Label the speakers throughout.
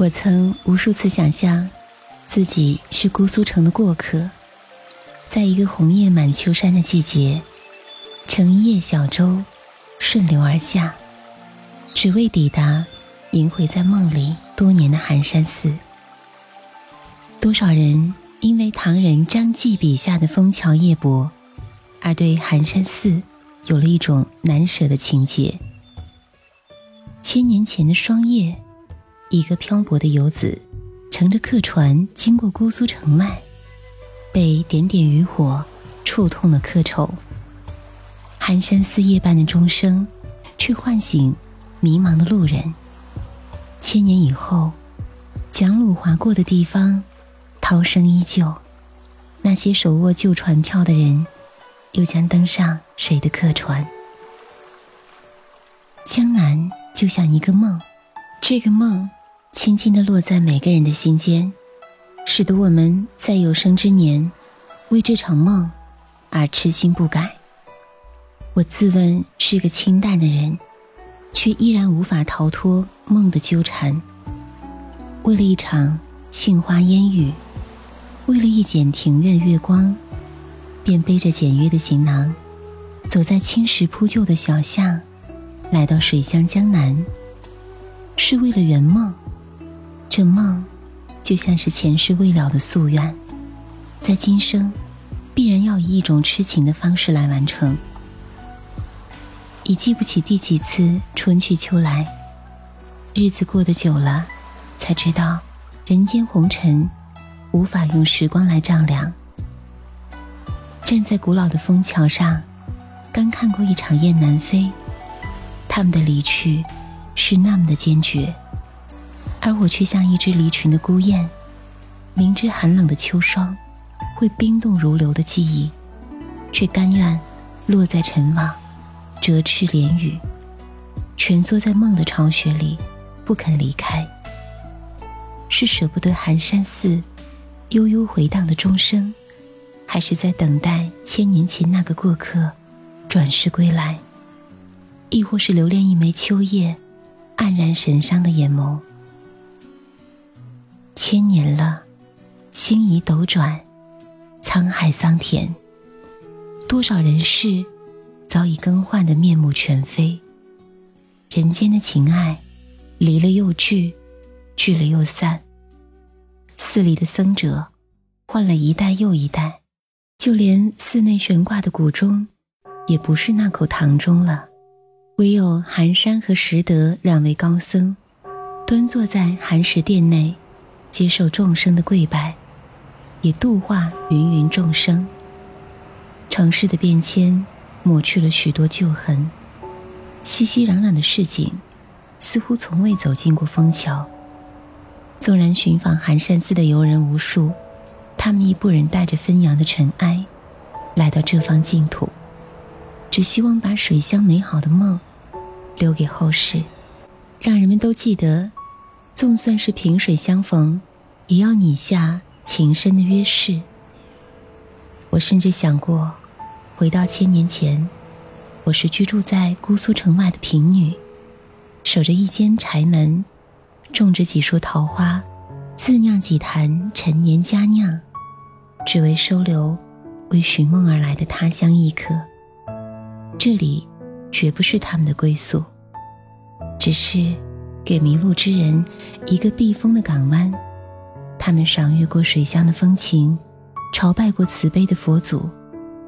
Speaker 1: 我曾无数次想象，自己是姑苏城的过客，在一个红叶满秋山的季节，乘一叶小舟，顺流而下，只为抵达萦回在梦里多年的寒山寺。多少人因为唐人张继笔下的枫桥夜泊，而对寒山寺有了一种难舍的情结。千年前的霜叶。一个漂泊的游子，乘着客船经过姑苏城外，被点点渔火触痛了客愁。寒山寺夜半的钟声，却唤醒迷茫的路人。千年以后，蒋鲁划过的地方，涛声依旧。那些手握旧船票的人，又将登上谁的客船？江南就像一个梦，这个梦。轻轻地落在每个人的心间，使得我们在有生之年为这场梦而痴心不改。我自问是个清淡的人，却依然无法逃脱梦的纠缠。为了一场杏花烟雨，为了一剪庭院月光，便背着简约的行囊，走在青石铺就的小巷，来到水乡江南，是为了圆梦。这梦，就像是前世未了的夙愿，在今生，必然要以一种痴情的方式来完成。已记不起第几次春去秋来，日子过得久了，才知道人间红尘，无法用时光来丈量。站在古老的枫桥上，刚看过一场雁南飞，他们的离去，是那么的坚决。而我却像一只离群的孤雁，明知寒冷的秋霜会冰冻如流的记忆，却甘愿落在尘网，折翅连羽，蜷缩在梦的巢穴里，不肯离开。是舍不得寒山寺悠悠回荡的钟声，还是在等待千年前那个过客转世归来？亦或是留恋一枚秋叶黯然神伤的眼眸？千年了，星移斗转，沧海桑田，多少人世早已更换的面目全非。人间的情爱，离了又聚，聚了又散。寺里的僧者换了一代又一代，就连寺内悬挂的古钟，也不是那口唐钟了。唯有寒山和拾得两位高僧，端坐在寒食殿内。接受众生的跪拜，也度化芸芸众生。城市的变迁抹去了许多旧痕，熙熙攘攘的市井似乎从未走进过枫桥。纵然寻访寒山寺的游人无数，他们亦不忍带着纷扬的尘埃来到这方净土，只希望把水乡美好的梦留给后世，让人们都记得。纵算是萍水相逢，也要拟下情深的约誓。我甚至想过，回到千年前，我是居住在姑苏城外的贫女，守着一间柴门，种着几束桃花，自酿几坛陈年佳酿，只为收留为寻梦而来的他乡异客。这里绝不是他们的归宿，只是。给迷路之人一个避风的港湾，他们赏阅过水乡的风情，朝拜过慈悲的佛祖，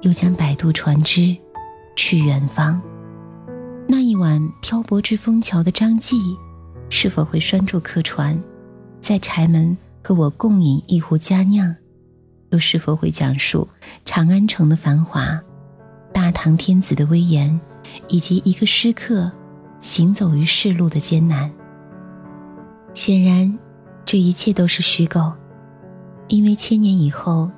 Speaker 1: 又将摆渡船只去远方。那一晚漂泊至枫桥的张继，是否会拴住客船，在柴门和我共饮一壶佳酿？又是否会讲述长安城的繁华，大唐天子的威严，以及一个诗客？行走于世路的艰难。显然，这一切都是虚构，因为千年以后，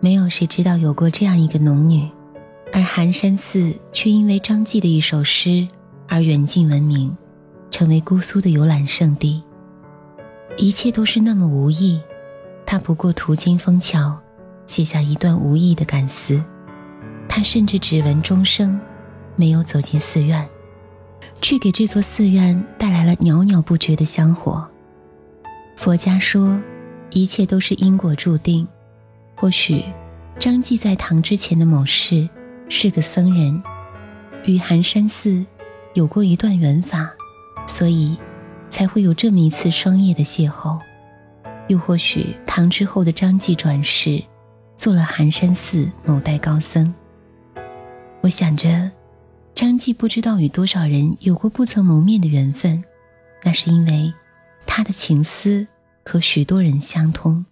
Speaker 1: 没有谁知道有过这样一个农女，而寒山寺却因为张继的一首诗而远近闻名，成为姑苏的游览胜地。一切都是那么无意，他不过途经枫桥，写下一段无意的感思。他甚至只闻钟声，没有走进寺院。却给这座寺院带来了袅袅不绝的香火。佛家说，一切都是因果注定。或许张继在唐之前的某世是个僧人，与寒山寺有过一段缘法，所以才会有这么一次双叶的邂逅。又或许唐之后的张继转世，做了寒山寺某代高僧。我想着，张继不知道与多少人有过不曾谋面的缘分，那是因为。他的情思和许多人相通，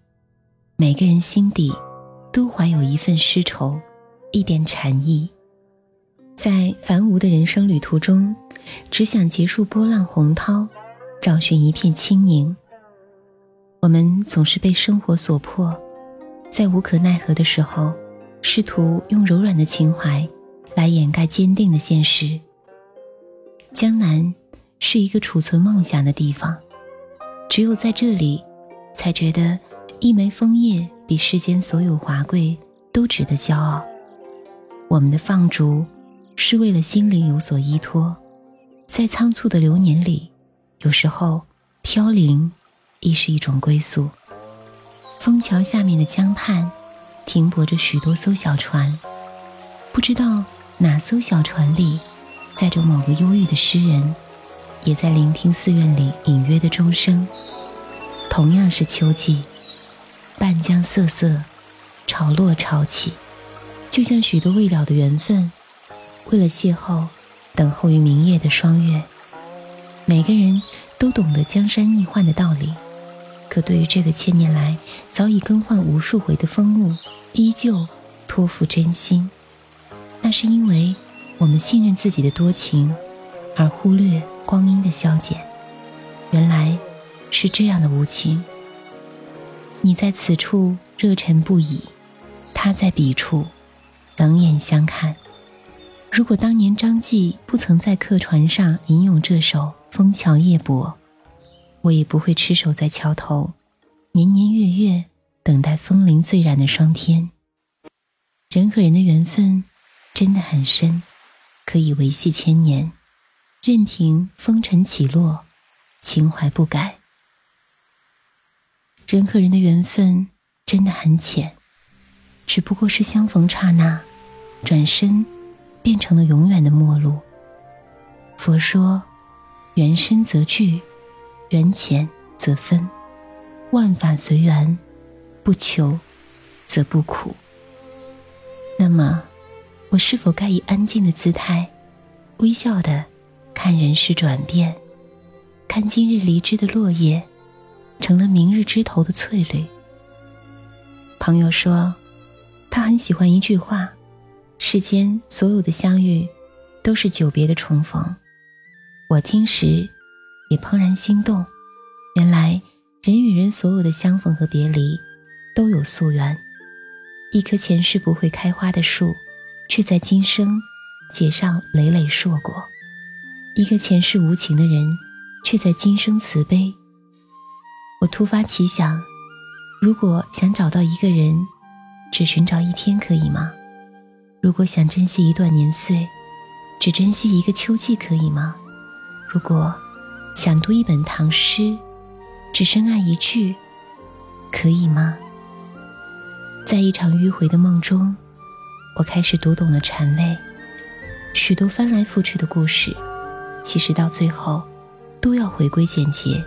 Speaker 1: 每个人心底都怀有一份诗愁，一点禅意。在繁芜的人生旅途中，只想结束波浪洪涛，找寻一片清宁。我们总是被生活所迫，在无可奈何的时候，试图用柔软的情怀来掩盖坚定的现实。江南是一个储存梦想的地方。只有在这里，才觉得一枚枫叶比世间所有华贵都值得骄傲。我们的放逐，是为了心灵有所依托。在仓促的流年里，有时候飘零，亦是一种归宿。枫桥下面的江畔，停泊着许多艘小船，不知道哪艘小船里，载着某个忧郁的诗人。也在聆听寺院里隐约的钟声。同样是秋季，半江瑟瑟，潮落潮起，就像许多未了的缘分，为了邂逅，等候于明夜的霜月。每个人都懂得江山易换的道理，可对于这个千年来早已更换无数回的风物，依旧托付真心。那是因为我们信任自己的多情，而忽略。光阴的消减，原来是这样的无情。你在此处热忱不已，他在彼处冷眼相看。如果当年张继不曾在客船上吟咏这首《枫桥夜泊》，我也不会痴守在桥头，年年月月等待风铃醉染的霜天。人和人的缘分真的很深，可以维系千年。任凭风尘起落，情怀不改。人和人的缘分真的很浅，只不过是相逢刹那，转身变成了永远的陌路。佛说：缘深则聚，缘浅则分。万法随缘，不求则不苦。那么，我是否该以安静的姿态，微笑的？看人世转变，看今日离枝的落叶，成了明日枝头的翠绿。朋友说，他很喜欢一句话：“世间所有的相遇，都是久别的重逢。”我听时，也怦然心动。原来，人与人所有的相逢和别离，都有宿缘。一棵前世不会开花的树，却在今生结上累累硕果。一个前世无情的人，却在今生慈悲。我突发奇想，如果想找到一个人，只寻找一天可以吗？如果想珍惜一段年岁，只珍惜一个秋季可以吗？如果想读一本唐诗，只深爱一句，可以吗？在一场迂回的梦中，我开始读懂了禅味，许多翻来覆去的故事。其实到最后，都要回归简洁，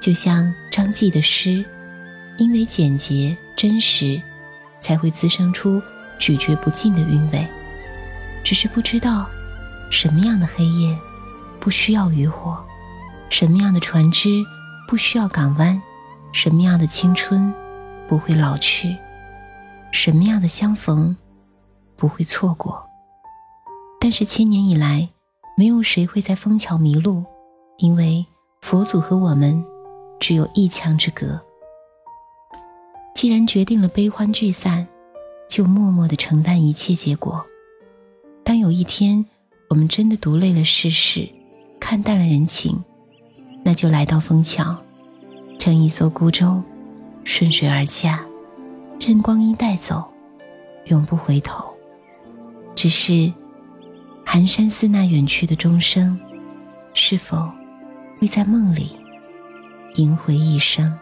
Speaker 1: 就像张继的诗，因为简洁真实，才会滋生出咀嚼不尽的韵味。只是不知道，什么样的黑夜，不需要渔火；什么样的船只，不需要港湾；什么样的青春，不会老去；什么样的相逢，不会错过。但是千年以来。没有谁会在枫桥迷路，因为佛祖和我们只有一墙之隔。既然决定了悲欢聚散，就默默的承担一切结果。当有一天我们真的读累了世事，看淡了人情，那就来到枫桥，乘一艘孤舟，顺水而下，任光阴带走，永不回头。只是。寒山寺那远去的钟声，是否会在梦里萦回一生。